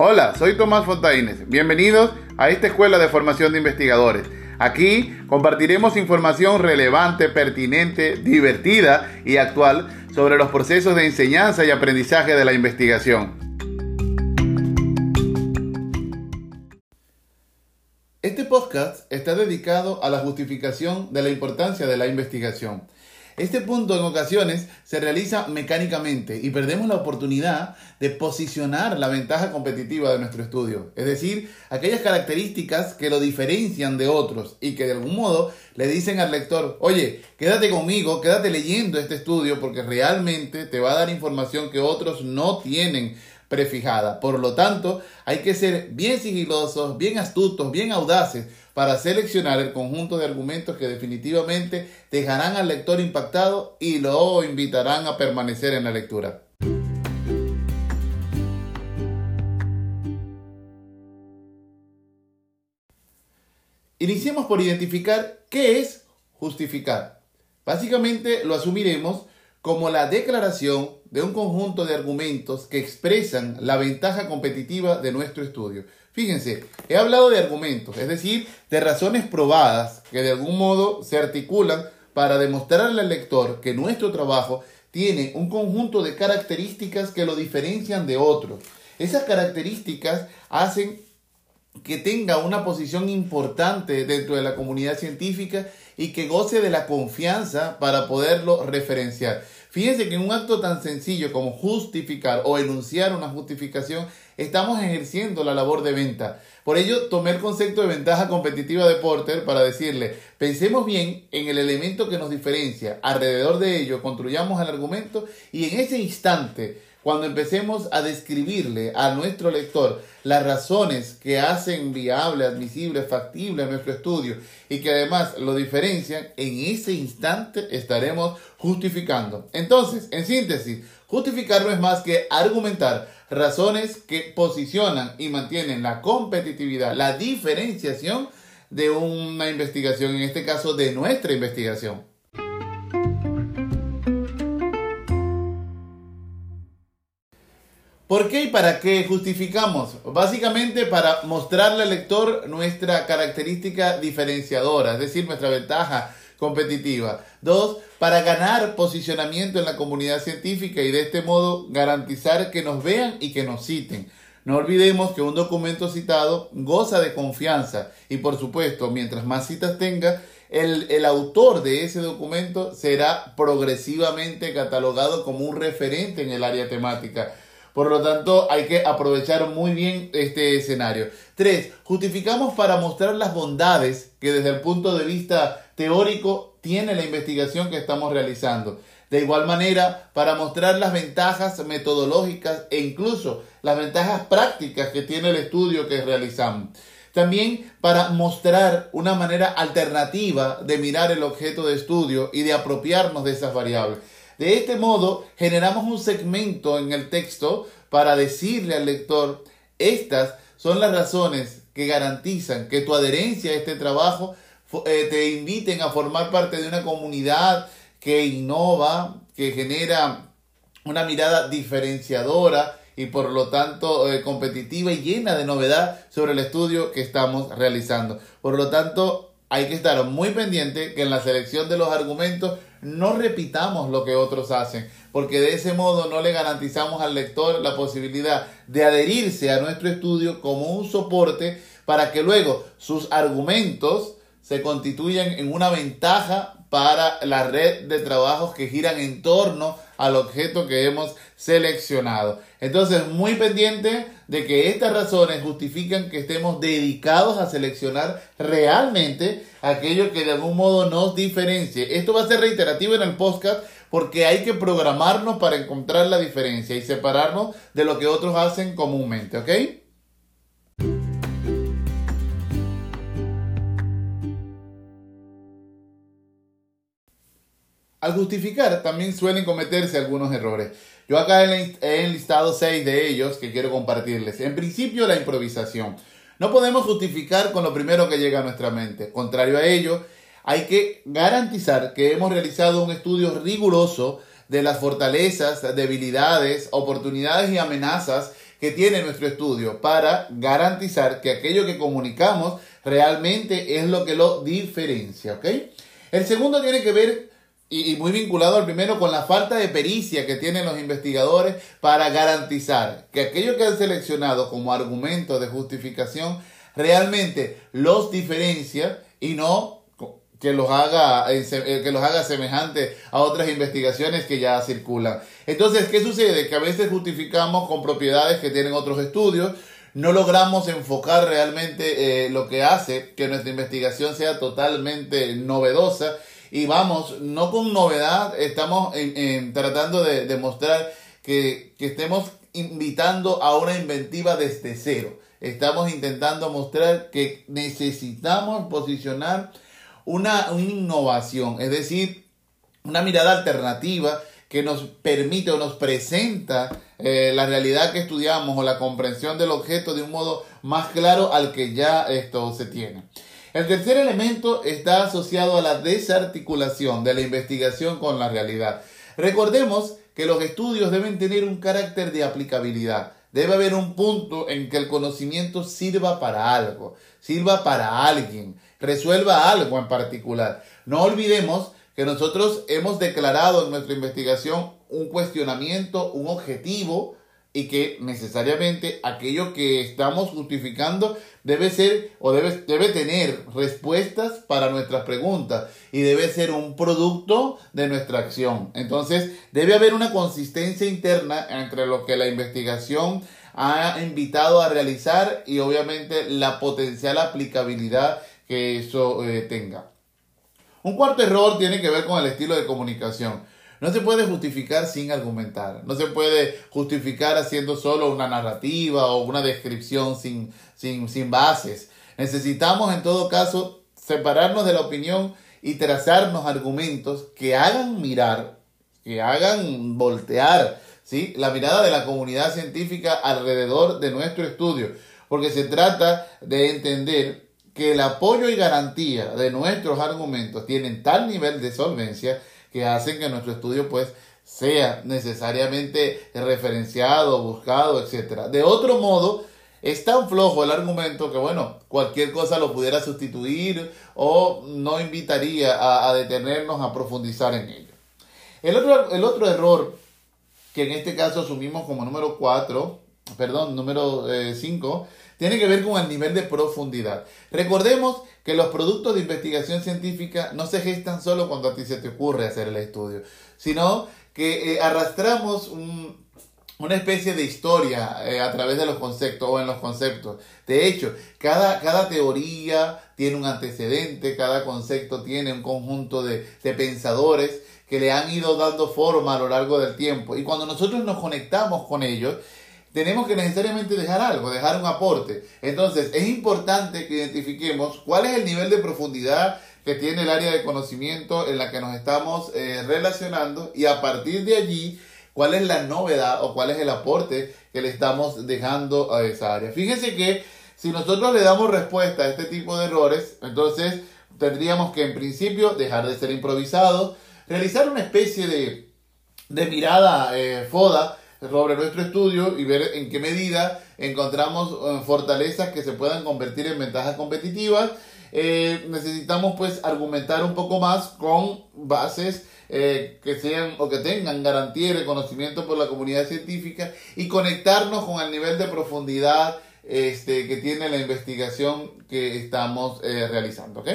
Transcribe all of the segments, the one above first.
Hola, soy Tomás Fontaines. Bienvenidos a esta escuela de formación de investigadores. Aquí compartiremos información relevante, pertinente, divertida y actual sobre los procesos de enseñanza y aprendizaje de la investigación. Este podcast está dedicado a la justificación de la importancia de la investigación. Este punto en ocasiones se realiza mecánicamente y perdemos la oportunidad de posicionar la ventaja competitiva de nuestro estudio, es decir, aquellas características que lo diferencian de otros y que de algún modo le dicen al lector, oye, quédate conmigo, quédate leyendo este estudio porque realmente te va a dar información que otros no tienen prefijada. Por lo tanto, hay que ser bien sigilosos, bien astutos, bien audaces para seleccionar el conjunto de argumentos que definitivamente dejarán al lector impactado y lo invitarán a permanecer en la lectura. Iniciemos por identificar qué es justificar. Básicamente lo asumiremos como la declaración de un conjunto de argumentos que expresan la ventaja competitiva de nuestro estudio. Fíjense, he hablado de argumentos, es decir, de razones probadas que de algún modo se articulan para demostrarle al lector que nuestro trabajo tiene un conjunto de características que lo diferencian de otros. Esas características hacen que tenga una posición importante dentro de la comunidad científica y que goce de la confianza para poderlo referenciar. Fíjense que en un acto tan sencillo como justificar o enunciar una justificación, estamos ejerciendo la labor de venta. Por ello, tomé el concepto de ventaja competitiva de Porter para decirle, pensemos bien en el elemento que nos diferencia, alrededor de ello construyamos el argumento y en ese instante cuando empecemos a describirle a nuestro lector las razones que hacen viable, admisible, factible nuestro estudio y que además lo diferencian, en ese instante estaremos justificando. Entonces, en síntesis, justificar no es más que argumentar razones que posicionan y mantienen la competitividad, la diferenciación de una investigación, en este caso de nuestra investigación. ¿Por qué y para qué justificamos? Básicamente para mostrarle al lector nuestra característica diferenciadora, es decir, nuestra ventaja competitiva. Dos, para ganar posicionamiento en la comunidad científica y de este modo garantizar que nos vean y que nos citen. No olvidemos que un documento citado goza de confianza y por supuesto, mientras más citas tenga, el, el, autor de ese documento será progresivamente catalogado como un referente en el área temática. Por lo tanto, hay que aprovechar muy bien este escenario. Tres, justificamos para mostrar las bondades que desde el punto de vista teórico tiene la investigación que estamos realizando. De igual manera, para mostrar las ventajas metodológicas e incluso las ventajas prácticas que tiene el estudio que realizamos. También para mostrar una manera alternativa de mirar el objeto de estudio y de apropiarnos de esas variables. De este modo, generamos un segmento en el texto para decirle al lector, estas son las razones que garantizan que tu adherencia a este trabajo eh, te inviten a formar parte de una comunidad que innova, que genera una mirada diferenciadora y por lo tanto eh, competitiva y llena de novedad sobre el estudio que estamos realizando. Por lo tanto, hay que estar muy pendiente que en la selección de los argumentos no repitamos lo que otros hacen, porque de ese modo no le garantizamos al lector la posibilidad de adherirse a nuestro estudio como un soporte para que luego sus argumentos se constituyan en una ventaja para la red de trabajos que giran en torno al objeto que hemos seleccionado. Entonces, muy pendiente de que estas razones justifican que estemos dedicados a seleccionar realmente aquello que de algún modo nos diferencie. Esto va a ser reiterativo en el podcast porque hay que programarnos para encontrar la diferencia y separarnos de lo que otros hacen comúnmente, ¿ok? Al justificar también suelen cometerse algunos errores. Yo acá he enlistado seis de ellos que quiero compartirles. En principio, la improvisación. No podemos justificar con lo primero que llega a nuestra mente. Contrario a ello, hay que garantizar que hemos realizado un estudio riguroso de las fortalezas, debilidades, oportunidades y amenazas que tiene nuestro estudio para garantizar que aquello que comunicamos realmente es lo que lo diferencia, ¿ok? El segundo tiene que ver y, muy vinculado al primero con la falta de pericia que tienen los investigadores para garantizar que aquello que han seleccionado como argumento de justificación realmente los diferencia y no que los haga eh, eh, que los haga semejante a otras investigaciones que ya circulan. Entonces, ¿qué sucede? Que a veces justificamos con propiedades que tienen otros estudios, no logramos enfocar realmente eh, lo que hace que nuestra investigación sea totalmente novedosa y vamos, no con novedad, estamos tratando de demostrar que, que estemos invitando a una inventiva desde cero. Estamos intentando mostrar que necesitamos posicionar una, innovación, es decir, una mirada alternativa que nos permite o nos presenta eh, la realidad que estudiamos o la comprensión del objeto de un modo más claro al que ya esto se tiene. El tercer elemento está asociado a la desarticulación de la investigación con la realidad. Recordemos que los estudios deben tener un carácter de aplicabilidad. Debe haber un punto en que el conocimiento sirva para algo, sirva para alguien resuelva algo en particular. No olvidemos que nosotros hemos declarado en nuestra investigación un cuestionamiento, un objetivo y que necesariamente aquello que estamos justificando debe ser o debe, debe tener respuestas para nuestras preguntas y debe ser un producto de nuestra acción. Entonces debe haber una consistencia interna entre lo que la investigación ha invitado a realizar y obviamente la potencial aplicabilidad que eso eh, tenga. Un cuarto error tiene que ver con el estilo de comunicación. No se puede justificar sin argumentar. No se puede justificar haciendo solo una narrativa o una descripción sin, sin, sin bases. Necesitamos en todo caso separarnos de la opinión y trazarnos argumentos que hagan mirar, que hagan voltear ¿sí? la mirada de la comunidad científica alrededor de nuestro estudio. Porque se trata de entender que el apoyo y garantía de nuestros argumentos tienen tal nivel de solvencia que hacen que nuestro estudio pues sea necesariamente referenciado, buscado, etc. De otro modo, es tan flojo el argumento que, bueno, cualquier cosa lo pudiera sustituir o no invitaría a, detenernos a profundizar en ello. El otro, el otro error que en este caso asumimos como número 4, perdón, número 5, eh, tiene que ver con el nivel de profundidad. Recordemos que los productos de investigación científica no se gestan solo cuando a ti se te ocurre hacer el estudio, sino que eh, arrastramos una especie de historia eh, a través de los conceptos o en los conceptos. De hecho, cada, cada teoría tiene un antecedente, cada concepto tiene un conjunto de, de pensadores que le han ido dando forma a lo largo del tiempo. Y cuando nosotros nos conectamos con ellos, tenemos que necesariamente dejar algo, dejar un aporte. Entonces, es importante que identifiquemos cuál es el nivel de profundidad que tiene el área de conocimiento en la que nos estamos eh, relacionando y a partir de allí, cuál es la novedad o cuál es el aporte que le estamos dejando a esa área. Fíjense que si nosotros le damos respuesta a este tipo de errores, entonces tendríamos que en principio dejar de ser improvisados, realizar una especie de, de mirada eh, foda sobre nuestro estudio y ver en qué medida encontramos eh, fortalezas que se puedan convertir en ventajas competitivas. Eh, necesitamos pues argumentar un poco más con bases eh, que sean o que tengan garantía y reconocimiento por la comunidad científica y conectarnos con el nivel de profundidad este, que tiene la investigación que estamos realizando. ¿ok?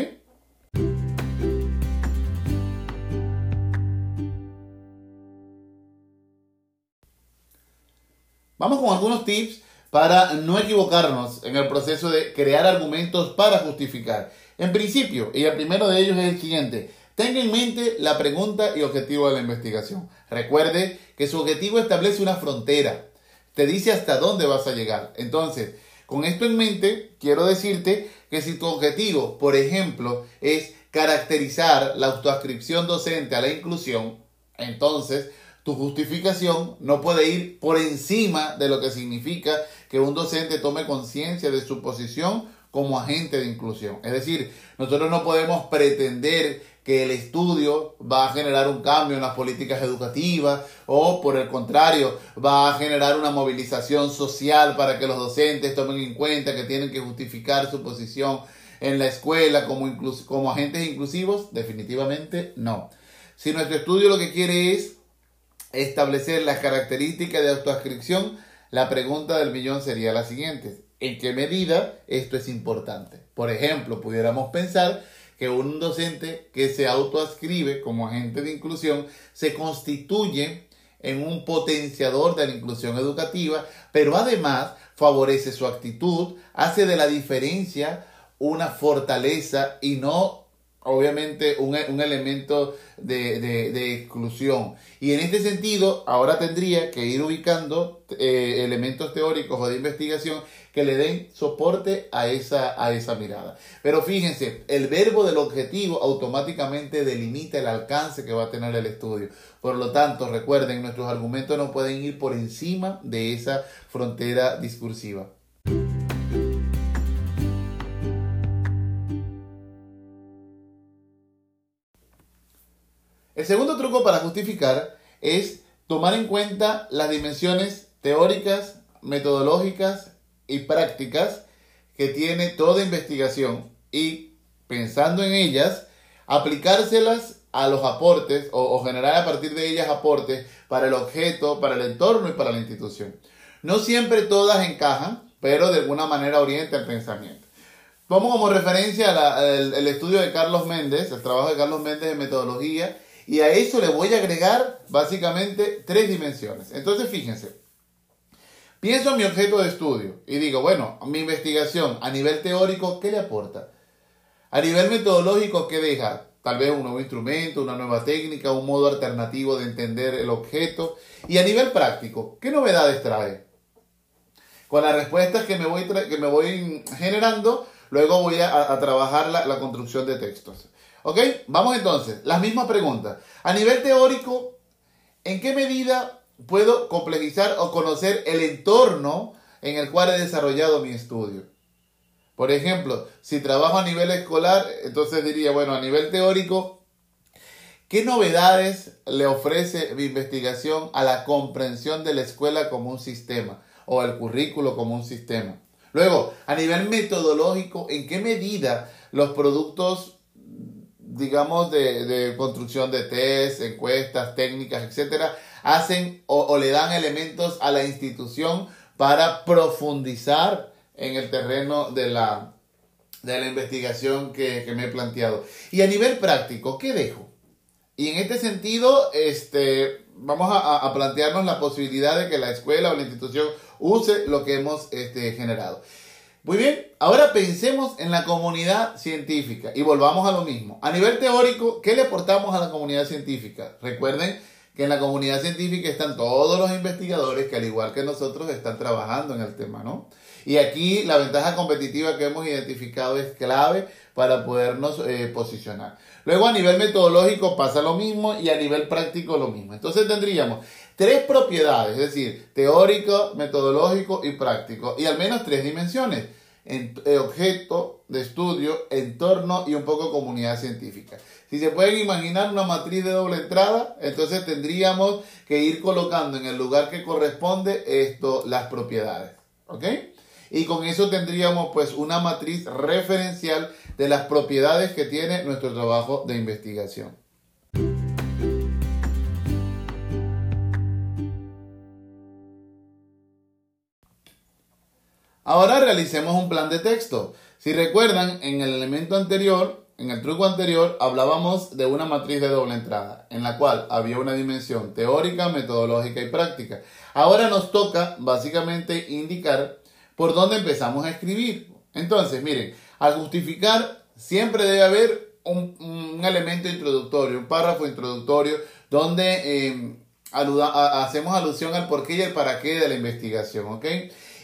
Vamos con algunos tips para no equivocarnos en el proceso de crear argumentos para justificar. En principio, y el primero de ellos es el siguiente, tenga en mente la pregunta y objetivo de la investigación. Recuerde que su objetivo establece una frontera, te dice hasta dónde vas a llegar. Entonces, con esto en mente, quiero decirte que si tu objetivo, por ejemplo, es caracterizar la autoascripción docente a la inclusión, entonces tu justificación no puede ir por encima de lo que significa que un docente tome conciencia de su posición como agente de inclusión. Es decir, nosotros no podemos pretender que el estudio va a generar un cambio en las políticas educativas o por el contrario va a generar una movilización social para que los docentes tomen en cuenta que tienen que justificar su posición en la escuela como, como agentes inclusivos? Definitivamente no. Si nuestro estudio lo que quiere es establecer las características de autoascripción, la pregunta del millón sería la siguiente. ¿En qué medida esto es importante? Por ejemplo, pudiéramos pensar que un docente que se autoascribe como agente de inclusión se constituye en un potenciador de la inclusión educativa, pero además favorece su actitud, hace de la diferencia una fortaleza y no obviamente un, elemento de, exclusión. Y en este sentido, ahora tendría que ir ubicando eh, elementos teóricos o de investigación que le den soporte a esa, a esa mirada. Pero fíjense, el verbo del objetivo automáticamente delimita el alcance que va a tener el estudio. Por lo tanto, recuerden, nuestros argumentos no pueden ir por encima de esa frontera discursiva. El segundo truco para justificar es tomar en cuenta las dimensiones teóricas, metodológicas y prácticas que tiene toda investigación y, pensando en ellas, aplicárselas a los aportes o, generar a partir de ellas aportes para el objeto, para el entorno y para la institución. No siempre todas encajan, pero de alguna manera orienta el pensamiento. Tomo como referencia el, estudio de Carlos Méndez, el trabajo de Carlos Méndez de metodología, y a eso le voy a agregar básicamente tres dimensiones. Entonces, fíjense, pienso en mi objeto de estudio y digo, bueno, mi investigación a nivel teórico, ¿qué le aporta? A nivel metodológico, ¿qué deja? Tal vez un nuevo instrumento, una nueva técnica, un modo alternativo de entender el objeto. Y a nivel práctico, ¿qué novedades trae? Con las respuestas que me voy, que me voy generando, luego voy a, trabajar la construcción de textos. ¿Ok? Vamos entonces. Las mismas preguntas. A nivel teórico, ¿en qué medida puedo complejizar o conocer el entorno en el cual he desarrollado mi estudio? Por ejemplo, si trabajo a nivel escolar, entonces diría, bueno, a nivel teórico, ¿qué novedades le ofrece mi investigación a la comprensión de la escuela como un sistema o el currículo como un sistema? Luego, a nivel metodológico, ¿en qué medida los productos digamos, de, construcción de test, encuestas, técnicas, etcétera, hacen o, le dan elementos a la institución para profundizar en el terreno de la, de la investigación que, me he planteado. Y a nivel práctico, ¿qué dejo? Y en este sentido, este, vamos a, plantearnos la posibilidad de que la escuela o la institución use lo que hemos este, generado. Muy bien, ahora pensemos en la comunidad científica y volvamos a lo mismo. A nivel teórico, ¿qué le aportamos a la comunidad científica? Recuerden que en la comunidad científica están todos los investigadores que al igual que nosotros están trabajando en el tema, ¿no? Y aquí la ventaja competitiva que hemos identificado es clave para podernos eh, posicionar. Luego a nivel metodológico pasa lo mismo y a nivel práctico lo mismo. Entonces tendríamos tres propiedades, es decir, teórico, metodológico y práctico, y al menos tres dimensiones, en, eh, objeto de estudio, entorno y un poco comunidad científica. Si se pueden imaginar una matriz de doble entrada, entonces tendríamos que ir colocando en el lugar que corresponde esto, las propiedades. ¿Ok? Y con eso tendríamos pues una matriz referencial de las propiedades que tiene nuestro trabajo de investigación. Ahora realicemos un plan de texto. Si recuerdan, en el elemento anterior, en el truco anterior, hablábamos de una matriz de doble entrada, en la cual había una dimensión teórica, metodológica y práctica. Ahora nos toca básicamente indicar por dónde empezamos a escribir. Entonces, miren, al justificar siempre debe haber un, elemento introductorio, un párrafo introductorio, donde eh, hacemos alusión al porqué y el para qué de la investigación, ¿ok?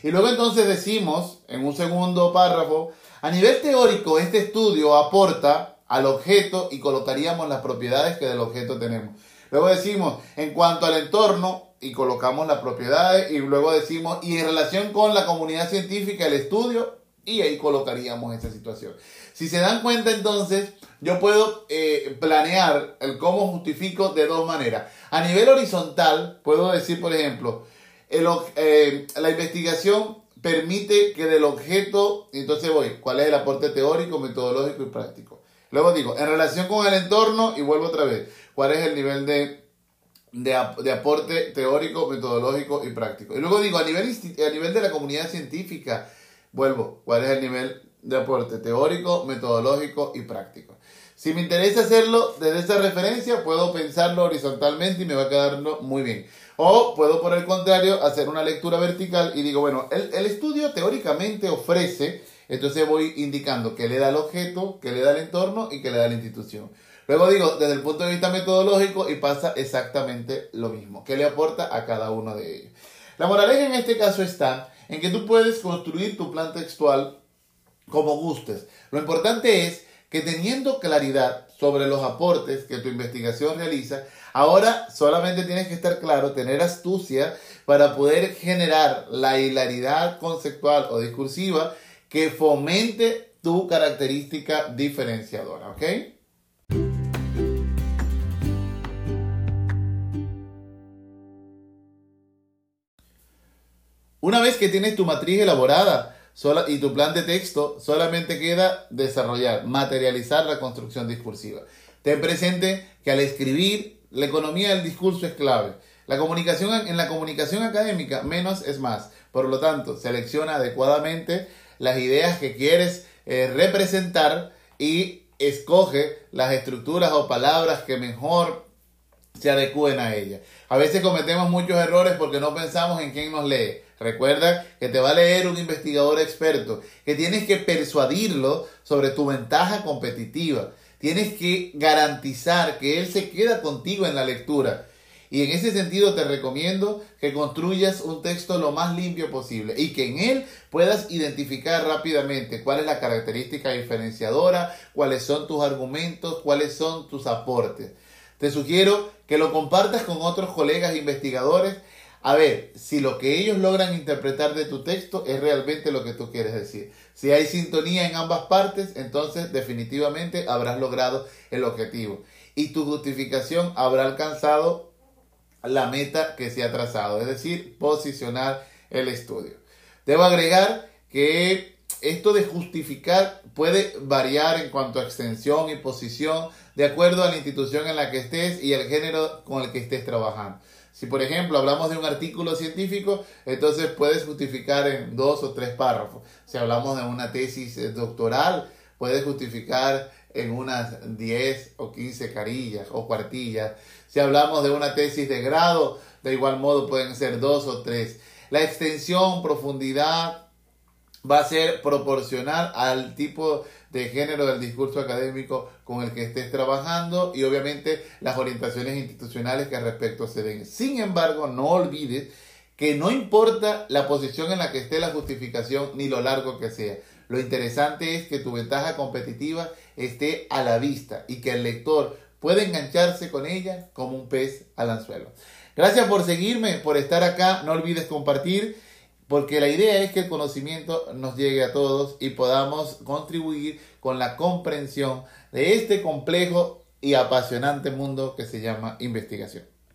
Y luego entonces decimos, en un segundo párrafo, a nivel teórico este estudio aporta al objeto y colocaríamos las propiedades que del objeto tenemos. Luego decimos, en cuanto al entorno, y colocamos las propiedades, y luego decimos, y en relación con la comunidad científica, el estudio, Y ahí colocaríamos esa situación. Si se dan cuenta entonces, yo puedo eh, planear el cómo justifico de dos maneras. A nivel horizontal, puedo decir, por ejemplo, eh, la investigación permite que del objeto, entonces voy, ¿cuál es el aporte teórico, metodológico y práctico? Luego digo, en relación con el entorno, y vuelvo otra vez, ¿cuál es el nivel de, de, aporte teórico, metodológico y práctico? Y luego digo, a nivel, a nivel de la comunidad científica, vuelvo, ¿cuál es el nivel de aporte teórico, metodológico y práctico? Si me interesa hacerlo desde esa referencia, puedo pensarlo horizontalmente y me va a quedar muy bien. O puedo, por el contrario, hacer una lectura vertical y digo, bueno, el, el estudio teóricamente ofrece, entonces voy indicando qué le da el objeto, qué le da el entorno y qué le da la institución. Luego digo, desde el punto de vista metodológico y pasa exactamente lo mismo, qué le aporta a cada uno de ellos. La moraleja en este caso está en que tú puedes construir tu plan textual como gustes. Lo importante es que teniendo claridad sobre los aportes que tu investigación realiza, ahora solamente tienes que estar claro, tener astucia para poder generar la hilaridad conceptual o discursiva que fomente tu característica diferenciadora, ¿ok? Una vez que tienes tu matriz elaborada, y tu plan de texto solamente queda desarrollar, materializar la construcción discursiva. Ten presente que al escribir, la economía del discurso es clave. La comunicación, en la comunicación académica, menos es más. Por lo tanto, selecciona adecuadamente las ideas que quieres eh, representar y escoge las estructuras o palabras que mejor se adecúen a ella. A veces cometemos muchos errores porque no pensamos en quién nos lee. Recuerda que te va a leer un investigador experto, que tienes que persuadirlo sobre tu ventaja competitiva. Tienes que garantizar que él se queda contigo en la lectura. Y en ese sentido te recomiendo que construyas un texto lo más limpio posible y que en él puedas identificar rápidamente cuál es la característica diferenciadora, cuáles son tus argumentos, cuáles son tus aportes. Te sugiero que lo compartas con otros colegas investigadores a ver si lo que ellos logran interpretar de tu texto es realmente lo que tú quieres decir. Si hay sintonía en ambas partes, entonces definitivamente habrás logrado el objetivo y tu justificación habrá alcanzado la meta que se ha trazado, es decir, posicionar el estudio. Debo agregar que esto de justificar puede variar en cuanto a extensión y posición de acuerdo a la institución en la que estés y el género con el que estés trabajando. Si por ejemplo hablamos de un artículo científico, entonces puedes justificar en dos o tres párrafos. Si hablamos de una tesis eh, doctoral, puedes justificar en unas 10 o 15 carillas o cuartillas. Si hablamos de una tesis de grado, de igual modo pueden ser dos o tres. La extensión, profundidad, va a ser proporcional al tipo de género del discurso académico con el que estés trabajando y obviamente las orientaciones institucionales que al respecto se den. Sin embargo, no olvides que no importa la posición en la que esté la justificación ni lo largo que sea. Lo interesante es que tu ventaja competitiva esté a la vista y que el lector pueda engancharse con ella como un pez al anzuelo. Gracias por seguirme, por estar acá. No olvides compartir porque la idea es que el conocimiento nos llegue a todos y podamos contribuir con la comprensión de este complejo y apasionante mundo que se llama investigación.